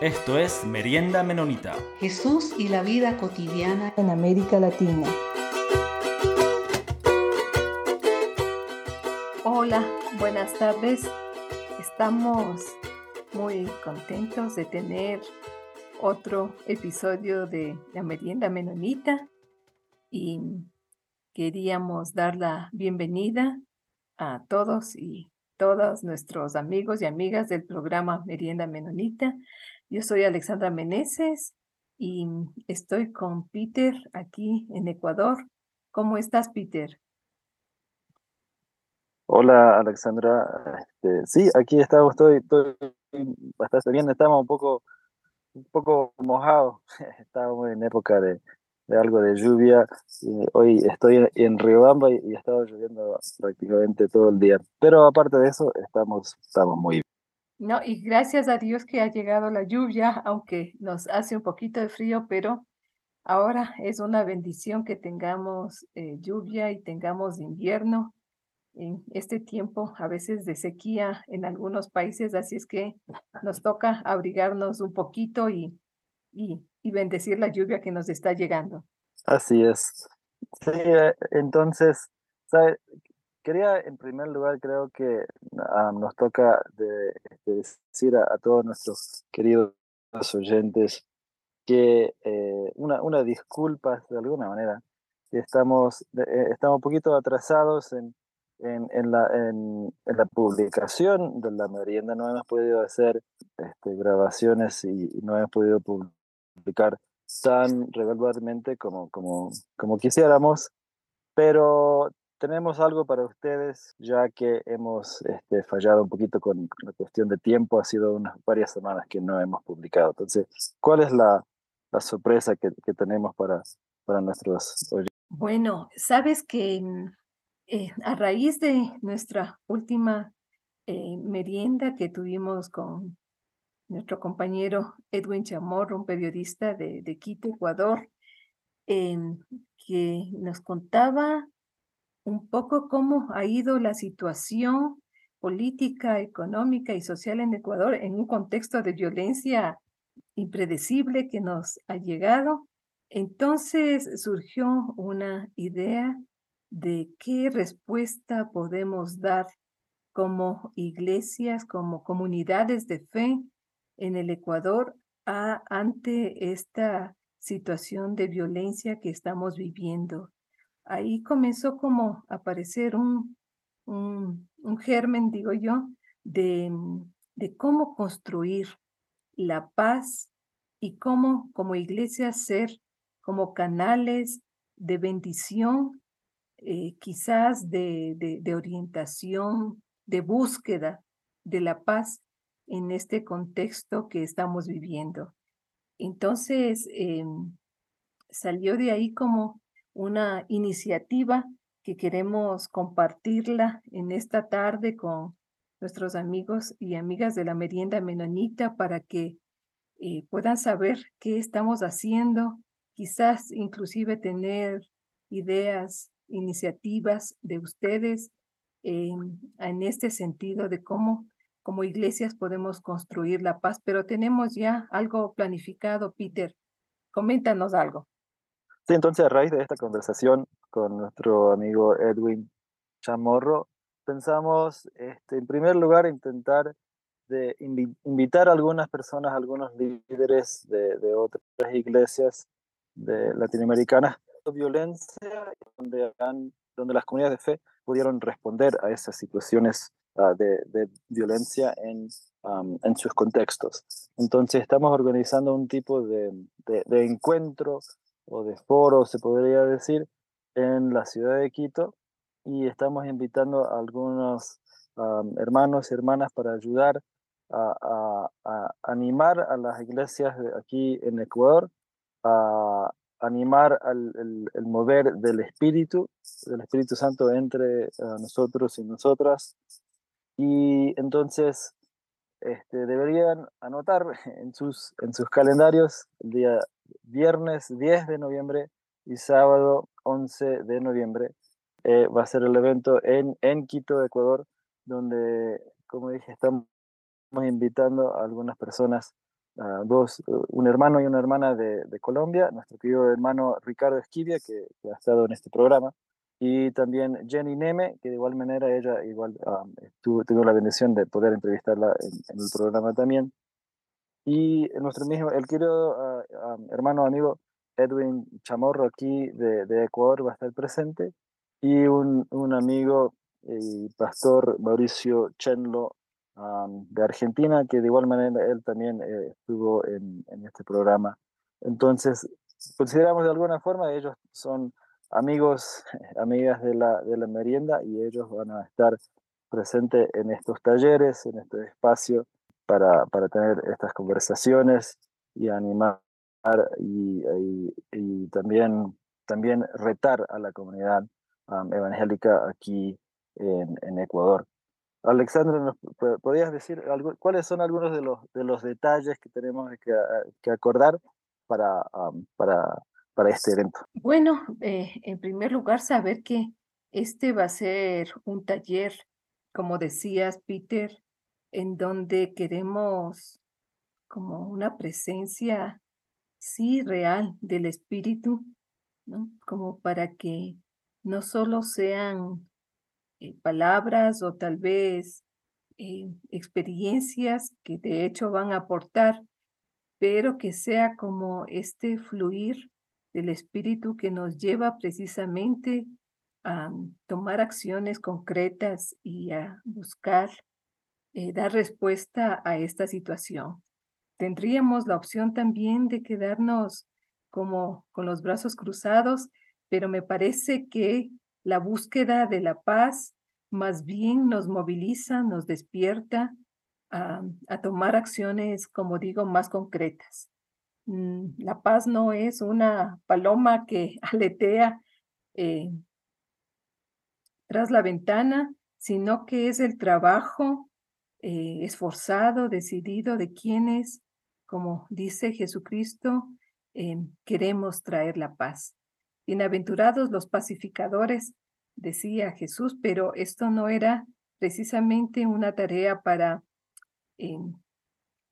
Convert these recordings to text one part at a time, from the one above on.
Esto es Merienda Menonita. Jesús y la vida cotidiana en América Latina. Hola, buenas tardes. Estamos muy contentos de tener otro episodio de la Merienda Menonita y queríamos dar la bienvenida a todos y todas nuestros amigos y amigas del programa Merienda Menonita yo soy Alexandra Meneses y estoy con Peter aquí en Ecuador. ¿Cómo estás, Peter? Hola, Alexandra. Este, sí, aquí estamos, estoy, bastante bien. Estamos un poco, un poco mojados. Estamos en época de, algo de lluvia. hoy estoy en Riobamba y ha estado lloviendo prácticamente todo el día. Pero aparte de eso, estamos, estamos muy bien. No, y gracias a Dios que ha llegado la lluvia, aunque nos hace un poquito de frío, pero ahora es una bendición que tengamos eh, lluvia y tengamos invierno en este tiempo, a veces de sequía en algunos países, así es que nos toca abrigarnos un poquito y, y, y bendecir la lluvia que nos está llegando. Así es. Sí, eh, entonces, ¿sabe? Quería, en primer lugar, creo que ah, nos toca de, decir a, todos nuestros queridos oyentes que eh, una, una disculpa de alguna manera, estamos, eh, estamos un poquito atrasados en, en, en, la, en, la publicación de la merienda, no hemos podido hacer este, grabaciones y, no hemos podido publicar tan regularmente como, como, como quisiéramos, pero tenemos algo para ustedes, ya que hemos este, fallado un poquito con la cuestión de tiempo. Ha sido unas varias semanas que no hemos publicado. Entonces, ¿cuál es la, sorpresa que, tenemos para, para nuestros oyentes? Bueno, sabes que mm, eh, a raíz de nuestra última eh, merienda que tuvimos con nuestro compañero Edwin Chamorro, un periodista de, de Quito, Ecuador, em, que nos contaba un poco cómo ha ido la situación política, económica y social en Ecuador en un contexto de violencia impredecible que nos ha llegado. Entonces surgió una idea de qué respuesta podemos dar como iglesias, como comunidades de fe en el Ecuador ante esta situación de violencia que estamos viviendo ahí comenzó como a aparecer un, un, germen, digo yo, de, de cómo construir la paz y cómo como iglesia ser como canales de bendición, eh, quizás de, de, orientación, de búsqueda de la paz en este contexto que estamos viviendo. Entonces, em, salió de ahí como una iniciativa que queremos compartirla en esta tarde con nuestros amigos y amigas de la merienda menonita para que eh, puedan saber qué estamos haciendo, quizás inclusive tener ideas, iniciativas de ustedes en este sentido de cómo como iglesias podemos construir la paz, pero tenemos ya algo planificado, Peter. Coméntanos algo. Sí, entonces a raíz de esta conversación con nuestro amigo Edwin Chamorro, pensamos, este, en primer lugar, intentar invitar a algunas personas, algunos líderes de, otras iglesias latinoamericanas, violencia, donde, las comunidades de fe pudieron responder a esas situaciones ah, de, violencia en, sus contextos. Entonces estamos organizando un tipo de encuentro o de foro, se podría decir, en la ciudad de Quito y estamos invitando a algunos hermanos y hermanas para ayudar a, animar a las iglesias aquí en Ecuador, a animar al el, mover del Espíritu, del Espíritu Santo entre nosotros y nosotras. Y entonces este, deberían anotar en sus, en sus calendarios el día viernes 10 de noviembre y sábado 11 de noviembre. Eh, va a ser el evento en, en Quito, Ecuador, donde, como dije, estamos invitando a algunas personas dos, un hermano y una hermana de, Colombia, nuestro querido hermano Ricardo Esquivia, que, ha estado en este programa, y también Jenny Neme, que de igual manera ella igual tuvo, tuvo, la bendición de poder entrevistarla en, en, el programa también. Y nuestro mismo, el querido hermano amigo Edwin Chamorro aquí de, Ecuador va a estar presente, y un, un amigo y pastor Mauricio Chenlo de Argentina, que de igual manera él también eh, estuvo en, en, este programa. Entonces, consideramos de alguna forma, ellos son amigos, amigas de la, de la merienda y ellos van a estar presentes en estos talleres, en este espacio, para, para tener estas conversaciones y animar y, y, y también, también retar a la comunidad evangélica aquí en, en Ecuador. Alexandra, ¿nos podrías decir algo, cuáles son algunos de los, de los detalles que tenemos que, que acordar para, para, para este evento? Bueno, eh, en primer lugar, saber que este va a ser un taller, como decías, Peter, en donde queremos como una presencia, sí, real del Espíritu, ¿no? Como para que no solo sean eh, palabras o tal vez eh, experiencias que de hecho van a aportar, pero que sea como este fluir del espíritu que nos lleva precisamente a tomar acciones concretas y a buscar eh, dar respuesta a esta situación. Tendríamos la opción también de quedarnos como con los brazos cruzados, pero me parece que la búsqueda de la paz más bien nos moviliza, nos despierta a, tomar acciones, como digo, más concretas. Mm, la paz no es una paloma que aletea eh, tras la ventana, sino que es el trabajo eh, esforzado, decidido de quienes, como dice Jesucristo, eh, queremos traer la paz. Bienaventurados los pacificadores, decía Jesús, pero esto no era precisamente una tarea para, eh,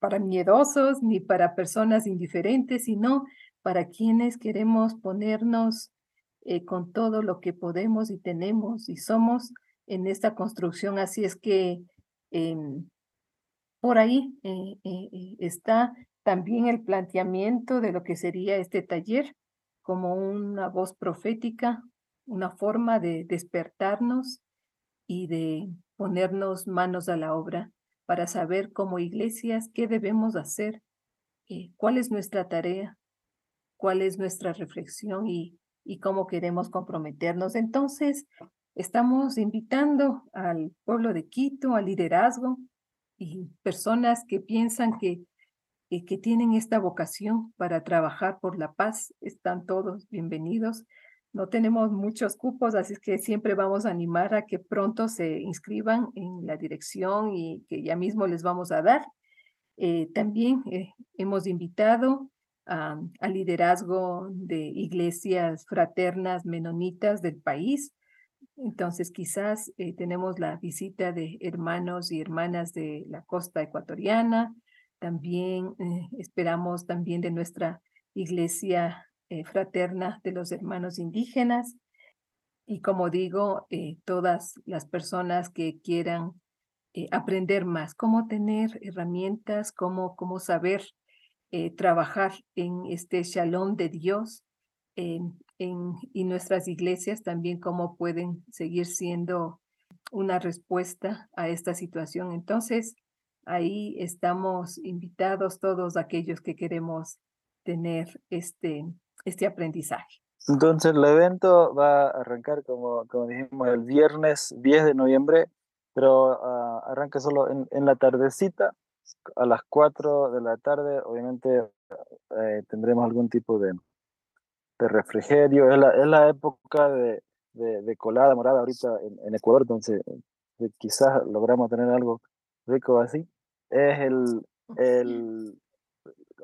para miedosos ni para personas indiferentes, sino para quienes queremos ponernos con todo lo que podemos y tenemos y somos en esta construcción. Así es que em, por ahí eh, está también el planteamiento de lo que sería este taller como una voz profética, una forma de despertarnos y de ponernos manos a la obra para saber como iglesias qué debemos hacer, eh, cuál es nuestra tarea, cuál es nuestra reflexión y cómo queremos comprometernos. Entonces, estamos invitando al pueblo de Quito, al liderazgo y personas que piensan que que tienen esta vocación para trabajar por la paz. Están todos bienvenidos. No tenemos muchos cupos, así que siempre vamos a animar a que pronto se inscriban en la dirección y que ya mismo les vamos a dar. Eh, también eh, hemos invitado al liderazgo de iglesias fraternas menonitas del país. Entonces, quizás eh, tenemos la visita de hermanos y hermanas de la costa ecuatoriana, también eh, esperamos también de nuestra iglesia eh, fraterna de los hermanos indígenas. Y como digo, todas las personas que quieran aprender más, cómo tener herramientas, cómo, cómo saber trabajar en este shalom de Dios en, y nuestras iglesias también cómo pueden seguir siendo una respuesta a esta situación. Entonces, Ahí estamos invitados todos aquellos que queremos tener este, este aprendizaje. Entonces el evento va a arrancar, como, como dijimos, el viernes 10 de noviembre, pero uh, arranca solo en, en, la tardecita, a las 4 de la tarde. Obviamente eh, tendremos algún tipo de, de refrigerio. Es la, es la época de, de, de, colada morada ahorita en, en Ecuador, entonces eh, quizás logramos tener algo rico así. Es el, el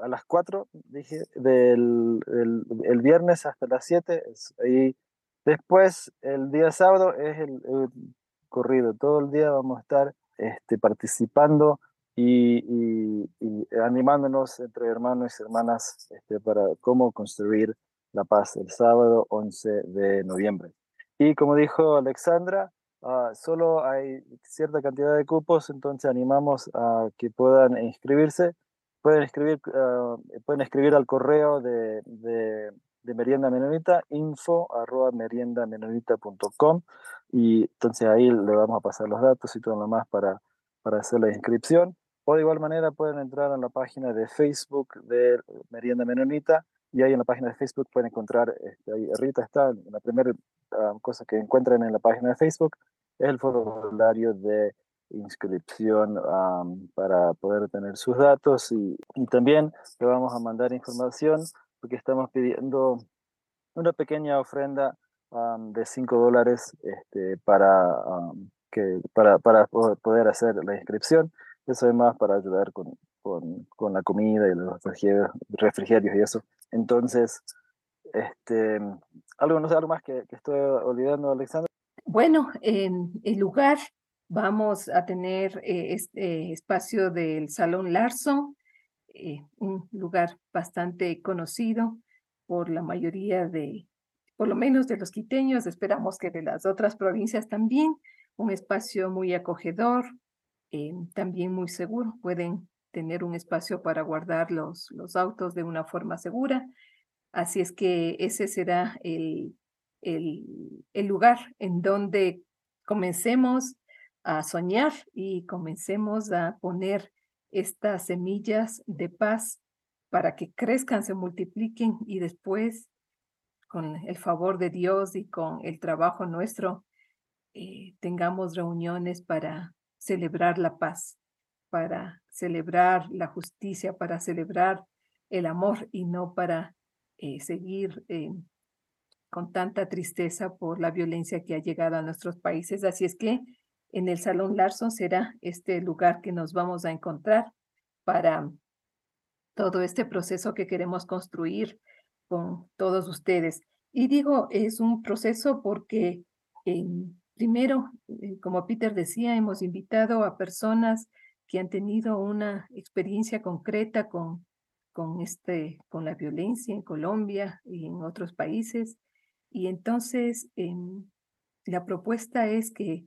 a las 4, dije, del el, viernes hasta las 7. Y después, el día sábado, es el, corrido. Todo el día vamos a estar este, participando y, animándonos entre hermanos y hermanas este, para cómo construir la paz el sábado 11 de noviembre. Y como dijo Alexandra, uh, solo hay cierta cantidad de cupos, entonces animamos a que puedan inscribirse. Pueden escribir, ah, pueden escribir al correo de, Merienda Menonita, info arroba meriendamenonita.com y entonces ahí le vamos a pasar los datos y todo lo más para, para hacer la inscripción. O de igual manera pueden entrar en la página de Facebook de Merienda Menonita y ahí en la página de Facebook pueden encontrar, este, ahí Rita está, la primera ah, cosa que encuentran en la página de Facebook es el formulario de inscripción para poder tener sus datos y, y, también le vamos a mandar información porque estamos pidiendo una pequeña ofrenda de 5 dólares este, para, que, para, para poder hacer la inscripción. Eso es más para ayudar con, con, con la comida y los refrigerios y eso. Entonces, este, algo, no sé, algo más que, estoy olvidando, Alexandra. Bueno, en el lugar vamos a tener eh, este espacio del Salón Larson, eh, un lugar bastante conocido por la mayoría de, por lo menos de los quiteños, esperamos que de las otras provincias también, un espacio muy acogedor, eh, también muy seguro. Pueden tener un espacio para guardar los, los autos de una forma segura. Así es que ese será el, el, el lugar en donde comencemos a soñar y comencemos a poner estas semillas de paz para que crezcan, se multipliquen y después, con el favor de Dios y con el trabajo nuestro, eh, tengamos reuniones para celebrar la paz, para celebrar la justicia, para celebrar el amor y no para eh, seguir eh, con tanta tristeza por la violencia que ha llegado a nuestros países. Así es que en el Salón Larson será este lugar que nos vamos a encontrar para todo este proceso que queremos construir con todos ustedes. Y digo, es un proceso porque primero, eh, como Peter decía, hemos invitado a personas que han tenido una experiencia concreta con, con, este, con la violencia en Colombia y en otros países. Y entonces em, la propuesta es que,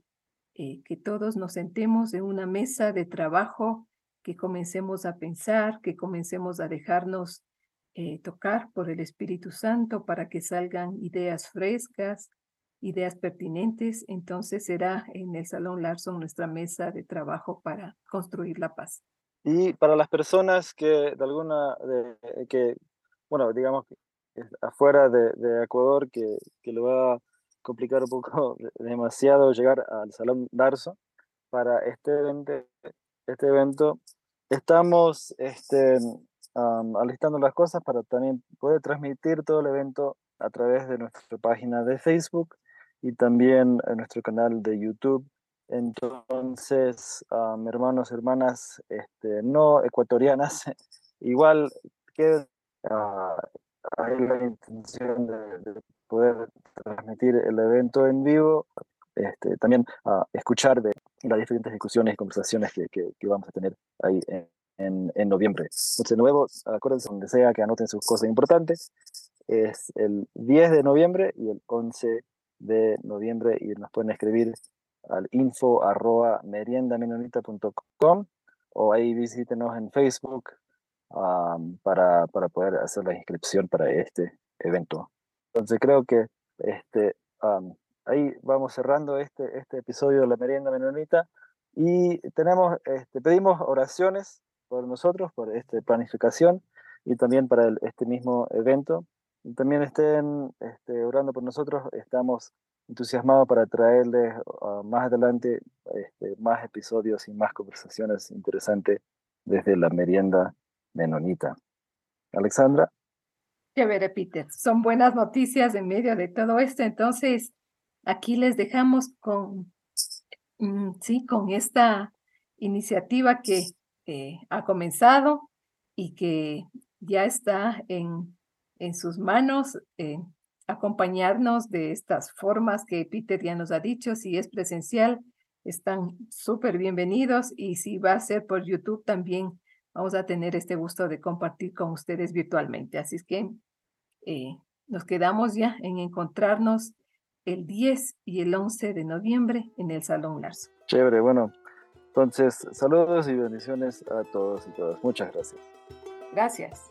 eh, que todos nos sentemos en una mesa de trabajo, que comencemos a pensar, que comencemos a dejarnos eh, tocar por el Espíritu Santo para que salgan ideas frescas, ideas pertinentes, entonces será en el Salón Larson nuestra mesa de trabajo para construir la paz. Y para las personas que de alguna, de, que, bueno, digamos, afuera de, Ecuador, que, que le va a complicar un poco demasiado llegar al Salón Larson, para este evento, este evento estamos este, alistando las cosas para también poder transmitir todo el evento a través de nuestra página de Facebook y también en nuestro canal de YouTube. Entonces, um, hermanos, hermanas este, no ecuatorianas, igual que uh, hay la intención de, poder transmitir el evento en vivo, este, también uh, escuchar de las diferentes discusiones y conversaciones que, que, que vamos a tener ahí en, en, noviembre. Entonces, de nuevo, acuérdense donde sea que anoten sus cosas importantes. Es el 10 de noviembre y el 11 de noviembre y nos pueden escribir al info arroba meriendamenonita.com o ahí visítenos en Facebook para, para, poder hacer la inscripción para este evento. Entonces creo que este, ahí vamos cerrando este, este episodio de la merienda menonita y tenemos, este, pedimos oraciones por nosotros, por esta planificación y también para este mismo evento también estén este, orando por nosotros. Estamos entusiasmados para traerles ah, más adelante este, más episodios y más conversaciones interesantes desde la merienda menonita. Alexandra. Chévere, Peter. Son buenas noticias en medio de todo esto. Entonces, aquí les dejamos con, mm, sí, con esta iniciativa que eh, ha comenzado y que ya está en en sus manos eh, acompañarnos de estas formas que Peter ya nos ha dicho, si es presencial, están súper bienvenidos y si va a ser por YouTube también vamos a tener este gusto de compartir con ustedes virtualmente. Así es que eh, nos quedamos ya en encontrarnos el 10 y el 11 de noviembre en el Salón Larso. Chévere, bueno. Entonces, saludos y bendiciones a todos y todas. Muchas gracias. Gracias.